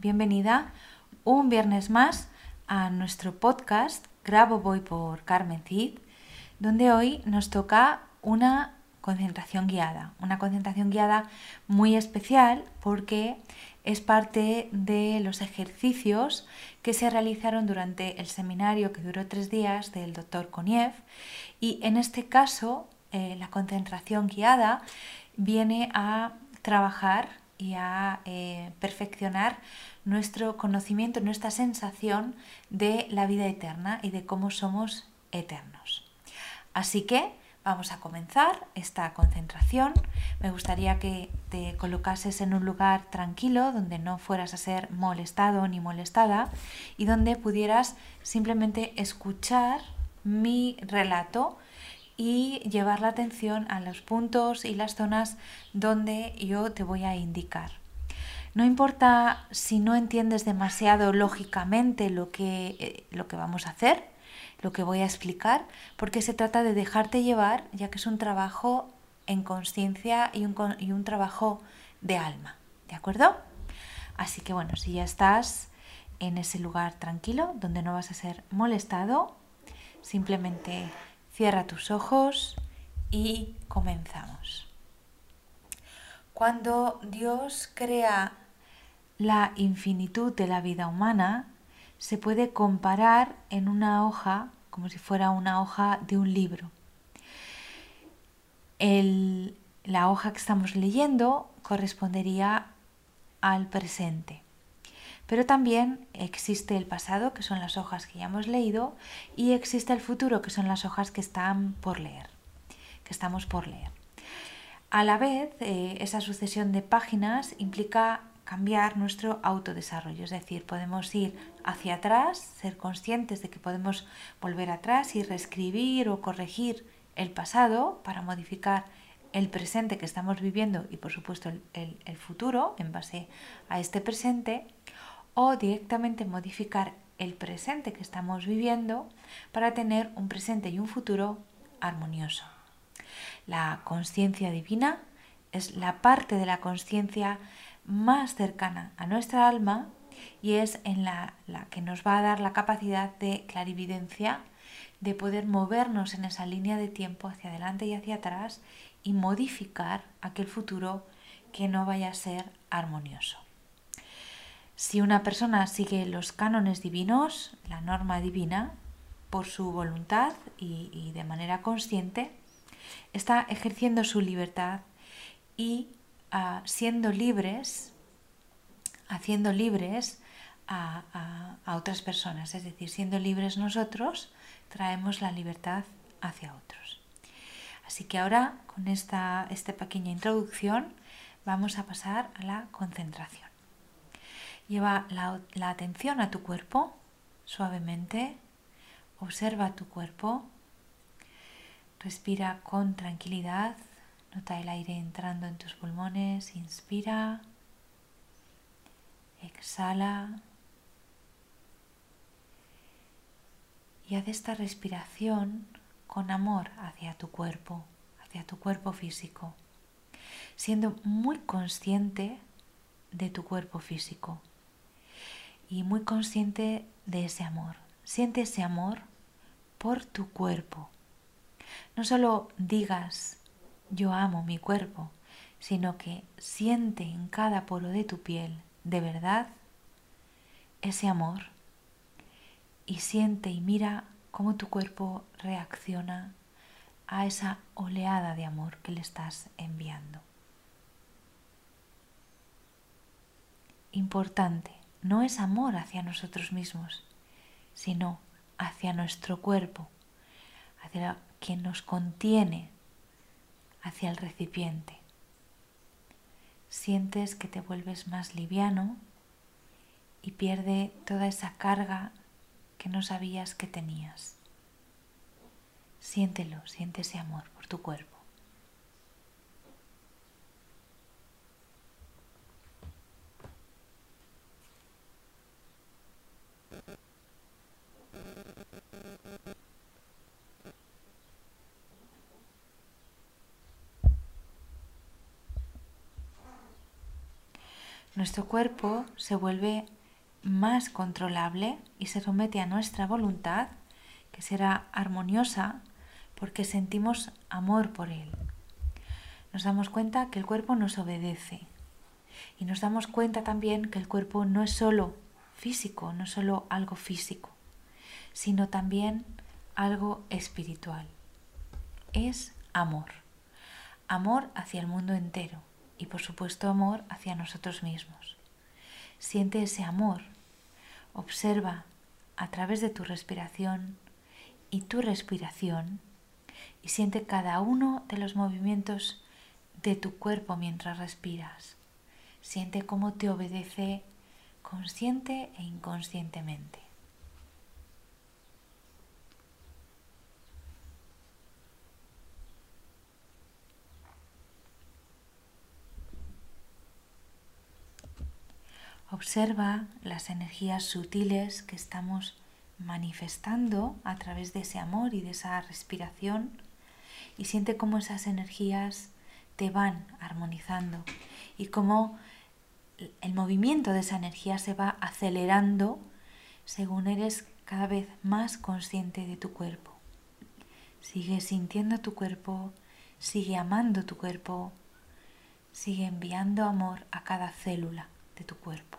bienvenida un viernes más a nuestro podcast Grabo Voy por Carmen Cid, donde hoy nos toca una concentración guiada. Una concentración guiada muy especial porque es parte de los ejercicios que se realizaron durante el seminario que duró tres días del doctor Koniev y en este caso eh, la concentración guiada viene a trabajar y a eh, perfeccionar nuestro conocimiento, nuestra sensación de la vida eterna y de cómo somos eternos. Así que Vamos a comenzar esta concentración. Me gustaría que te colocases en un lugar tranquilo donde no fueras a ser molestado ni molestada y donde pudieras simplemente escuchar mi relato y llevar la atención a los puntos y las zonas donde yo te voy a indicar. No importa si no entiendes demasiado lógicamente lo que, eh, lo que vamos a hacer, lo que voy a explicar, porque se trata de dejarte llevar, ya que es un trabajo en conciencia y un, y un trabajo de alma, ¿de acuerdo? Así que bueno, si ya estás en ese lugar tranquilo, donde no vas a ser molestado, simplemente cierra tus ojos y comenzamos. Cuando Dios crea la infinitud de la vida humana, se puede comparar en una hoja como si fuera una hoja de un libro. la hoja que estamos leyendo correspondería al presente. Pero también existe el pasado, que son las hojas que ya hemos leído, y existe el futuro, que son las hojas que están por leer, que estamos por leer. A la vez, eh, esa sucesión de páginas implica cambiar nuestro autodesarrollo, es decir, podemos ir hacia atrás, ser conscientes de que podemos volver atrás y reescribir o corregir el pasado para modificar el presente que estamos viviendo y por supuesto el, el futuro en base a este presente o directamente modificar el presente que estamos viviendo para tener un presente y un futuro armonioso. La conciencia divina es la parte de la conciencia más cercana a nuestra alma y es en la, que nos va a dar la capacidad de clarividencia, de poder movernos en esa línea de tiempo hacia adelante y hacia atrás y modificar aquel futuro que no vaya a ser armonioso. Si una persona sigue los cánones divinos, la norma divina, por su voluntad y de manera consciente, está ejerciendo su libertad y siendo libres, haciendo libres a, otras personas, es decir, siendo libres nosotros, traemos la libertad hacia otros. Así que ahora, con esta, esta pequeña introducción, vamos a pasar a la concentración. Lleva la, atención a tu cuerpo suavemente, observa tu cuerpo, respira con tranquilidad Nota el aire entrando en tus pulmones. Inspira. Exhala. Y haz esta respiración con amor hacia tu cuerpo, hacia tu cuerpo físico, siendo muy consciente de tu cuerpo físico y muy consciente de ese amor. Siente ese amor por tu cuerpo. No solo digas yo amo mi cuerpo, sino que siente en cada poro de tu piel de verdad ese amor y siente y mira cómo tu cuerpo reacciona a esa oleada de amor que le estás enviando. Importante, no es amor hacia nosotros mismos, sino hacia nuestro cuerpo, hacia quien nos contiene, hacia el recipiente. Sientes que te vuelves más liviano y pierde toda esa carga que no sabías que tenías. Siéntelo, siente ese amor por tu cuerpo. Nuestro cuerpo se vuelve más controlable y se somete a nuestra voluntad, que será armoniosa porque sentimos amor por él. Nos damos cuenta que el cuerpo nos obedece y nos damos cuenta también que el cuerpo no es solo físico, no es solo algo físico, sino también algo espiritual. Es amor. Amor hacia el mundo entero y por supuesto amor hacia nosotros mismos. Siente ese amor. Observa a través de tu respiración y tu respiración y siente cada uno de los movimientos de tu cuerpo mientras respiras. Siente cómo te obedece consciente e inconscientemente. Observa las energías sutiles que estamos manifestando a través de ese amor y de esa respiración y siente cómo esas energías te van armonizando y cómo el movimiento de esa energía se va acelerando según eres cada vez más consciente de tu cuerpo. Sigue sintiendo tu cuerpo, sigue amando tu cuerpo, sigue enviando amor a cada célula de tu cuerpo.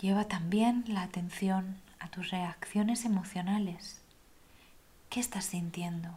Lleva también la atención a tus reacciones emocionales. ¿Qué estás sintiendo?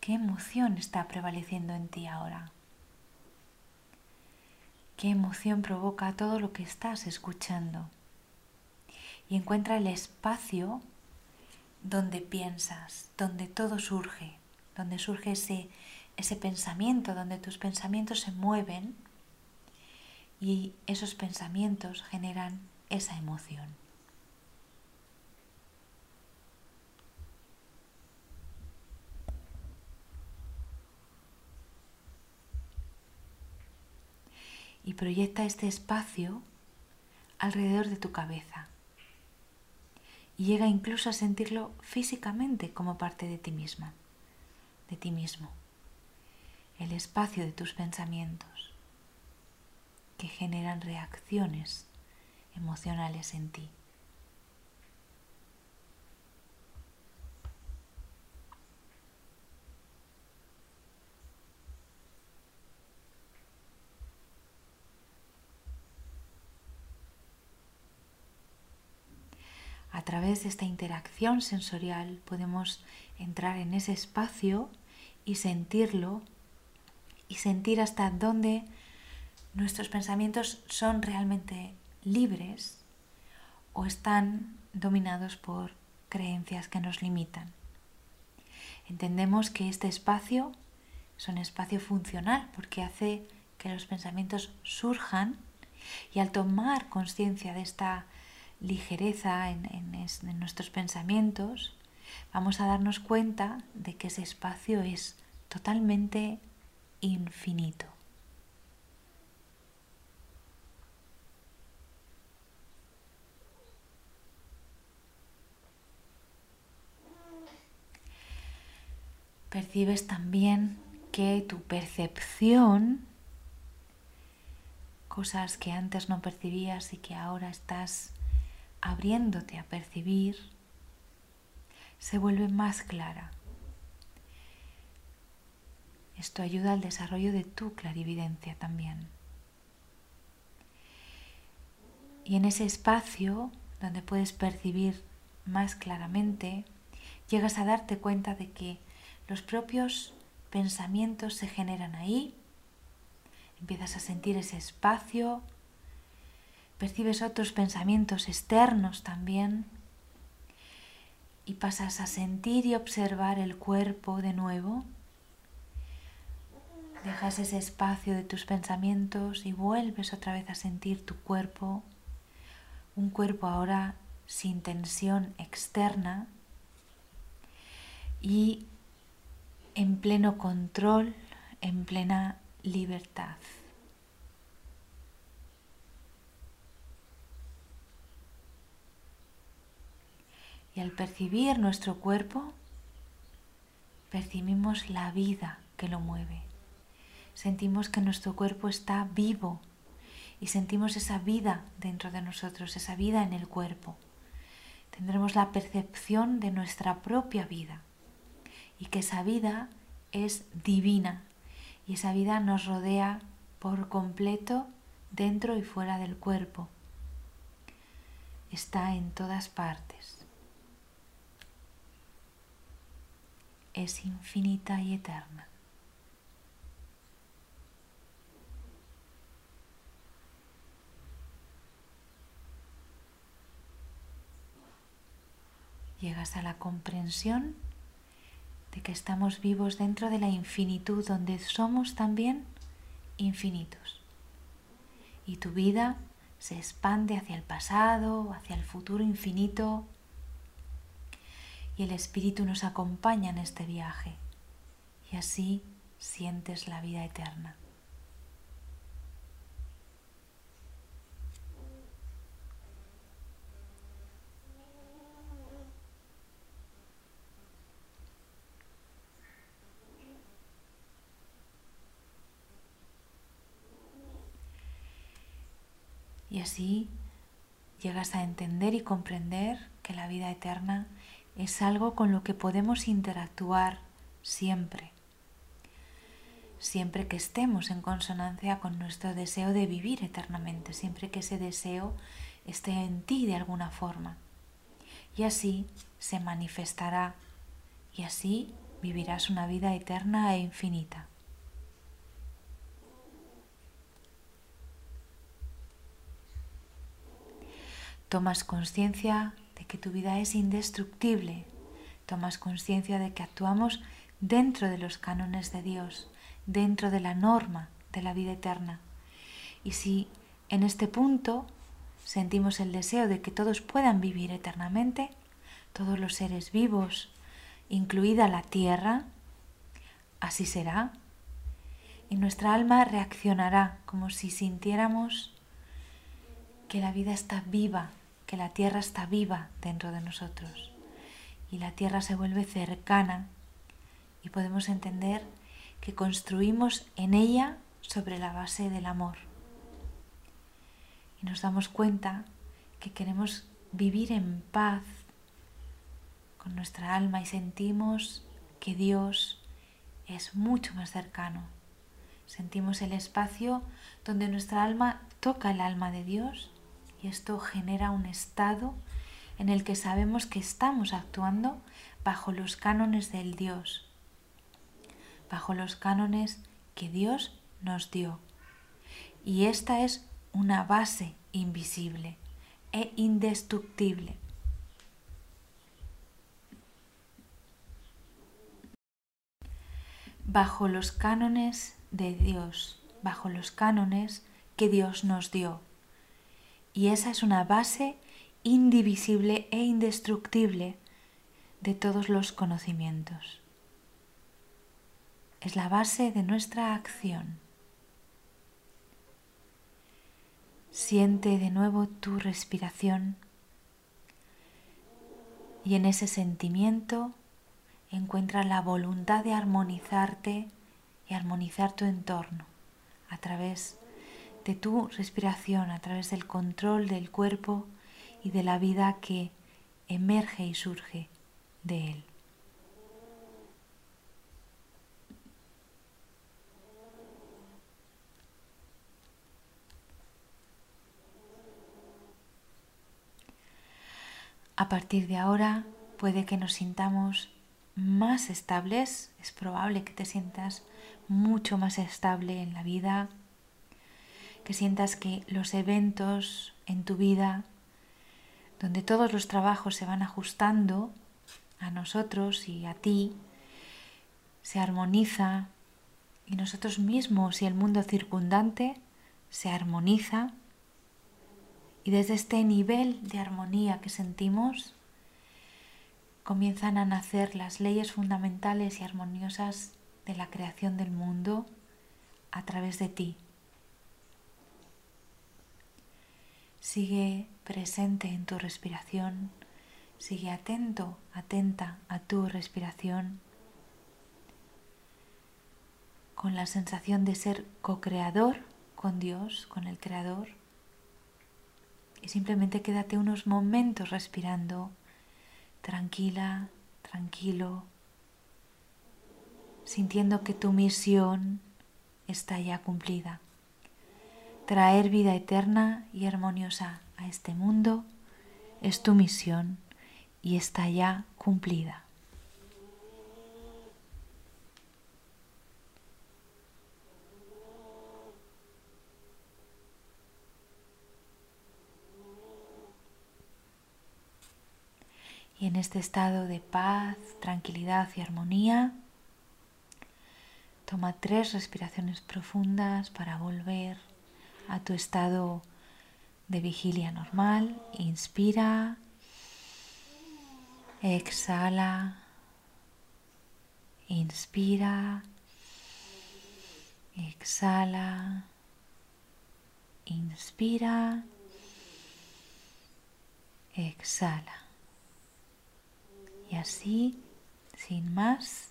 ¿Qué emoción está prevaleciendo en ti ahora? ¿Qué emoción provoca todo lo que estás escuchando? Y encuentra el espacio donde piensas, donde todo surge, donde surge ese, ese pensamiento, donde tus pensamientos se mueven y esos pensamientos generan esa emoción. Y proyecta este espacio alrededor de tu cabeza. Y llega incluso a sentirlo físicamente como parte de ti misma, de ti mismo. El espacio de tus pensamientos que generan reacciones emocionales en ti. A través de esta interacción sensorial podemos entrar en ese espacio y sentirlo y sentir hasta dónde nuestros pensamientos son realmente libres o están dominados por creencias que nos limitan. Entendemos que este espacio es un espacio funcional porque hace que los pensamientos surjan y al tomar conciencia de esta ligereza en, en, nuestros pensamientos, vamos a darnos cuenta de que ese espacio es totalmente infinito. percibes también que tu percepción cosas que antes no percibías y que ahora estás abriéndote a percibir, se vuelve más clara. Esto ayuda al desarrollo de tu clarividencia también. Y en ese espacio donde puedes percibir más claramente, llegas a darte cuenta de que los propios pensamientos se generan ahí, empiezas a sentir ese espacio, percibes otros pensamientos externos también y pasas a sentir y observar el cuerpo de nuevo. Dejas ese espacio de tus pensamientos y vuelves otra vez a sentir tu cuerpo, un cuerpo ahora sin tensión externa y en pleno control, en plena libertad. Y al percibir nuestro cuerpo, percibimos la vida que lo mueve. Sentimos que nuestro cuerpo está vivo y sentimos esa vida dentro de nosotros, esa vida en el cuerpo. Tendremos la percepción de nuestra propia vida y que esa vida es divina y esa vida nos rodea por completo dentro y fuera del cuerpo. Está en todas partes. Es infinita y eterna. Llegas a la comprensión de que estamos vivos dentro de la infinitud donde somos también infinitos. Y tu vida se expande hacia el pasado, hacia el futuro infinito. Y el Espíritu nos acompaña en este viaje. Y así sientes la vida eterna. Y así llegas a entender y comprender que la vida eterna es algo con lo que podemos interactuar siempre, siempre que estemos en consonancia con nuestro deseo de vivir eternamente, siempre que ese deseo esté en ti de alguna forma. Y así se manifestará y así vivirás una vida eterna e infinita. Tomas conciencia de que tu vida es indestructible. Tomas conciencia de que actuamos dentro de los cánones de Dios, dentro de la norma de la vida eterna. Y si en este punto sentimos el deseo de que todos puedan vivir eternamente, todos los seres vivos, incluida la tierra, así será. Y nuestra alma reaccionará como si sintiéramos que la vida está viva que la tierra está viva dentro de nosotros y la tierra se vuelve cercana y podemos entender que construimos en ella sobre la base del amor. Y nos damos cuenta que queremos vivir en paz con nuestra alma y sentimos que Dios es mucho más cercano. Sentimos el espacio donde nuestra alma toca el alma de Dios y esto genera un estado en el que sabemos que estamos actuando bajo los cánones del Dios, bajo los cánones que Dios nos dio. Y esta es una base invisible e indestructible. Bajo los cánones de Dios, bajo los cánones que Dios nos dio. Y esa es una base indivisible e indestructible de todos los conocimientos. Es la base de nuestra acción. Siente de nuevo tu respiración y en ese sentimiento encuentra la voluntad de armonizarte y armonizar tu entorno a través de tu respiración, a través del control del cuerpo y de la vida que emerge y surge de él. A partir de ahora puede que nos sintamos más estables, es probable que te sientas mucho más estable en la vida, que sientas que los eventos en tu vida, donde todos los trabajos se van ajustando a nosotros y a ti, se armoniza y nosotros mismos y el mundo circundante se armoniza y desde este nivel de armonía que sentimos, comienzan a nacer las leyes fundamentales y armoniosas de la creación del mundo a través de ti. Sigue presente en tu respiración, sigue atento, atenta a tu respiración, con la sensación de ser co-creador con Dios, con el Creador. Y simplemente quédate unos momentos respirando. Tranquila, tranquilo, sintiendo que tu misión está ya cumplida. Traer vida eterna y armoniosa a este mundo es tu misión y está ya cumplida. Y en este estado de paz, tranquilidad y armonía, toma tres respiraciones profundas para volver a tu estado de vigilia normal. Inspira, exhala, inspira, exhala, inspira, exhala. Y así, sin más,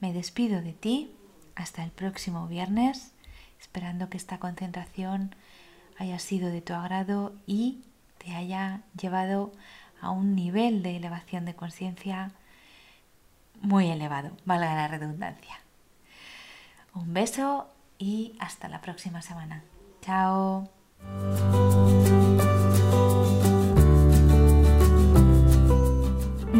me despido de ti hasta el próximo viernes, esperando que esta concentración haya sido de tu agrado y te haya llevado a un nivel de elevación de conciencia muy elevado, valga la redundancia. Un beso y hasta la próxima semana. Chao.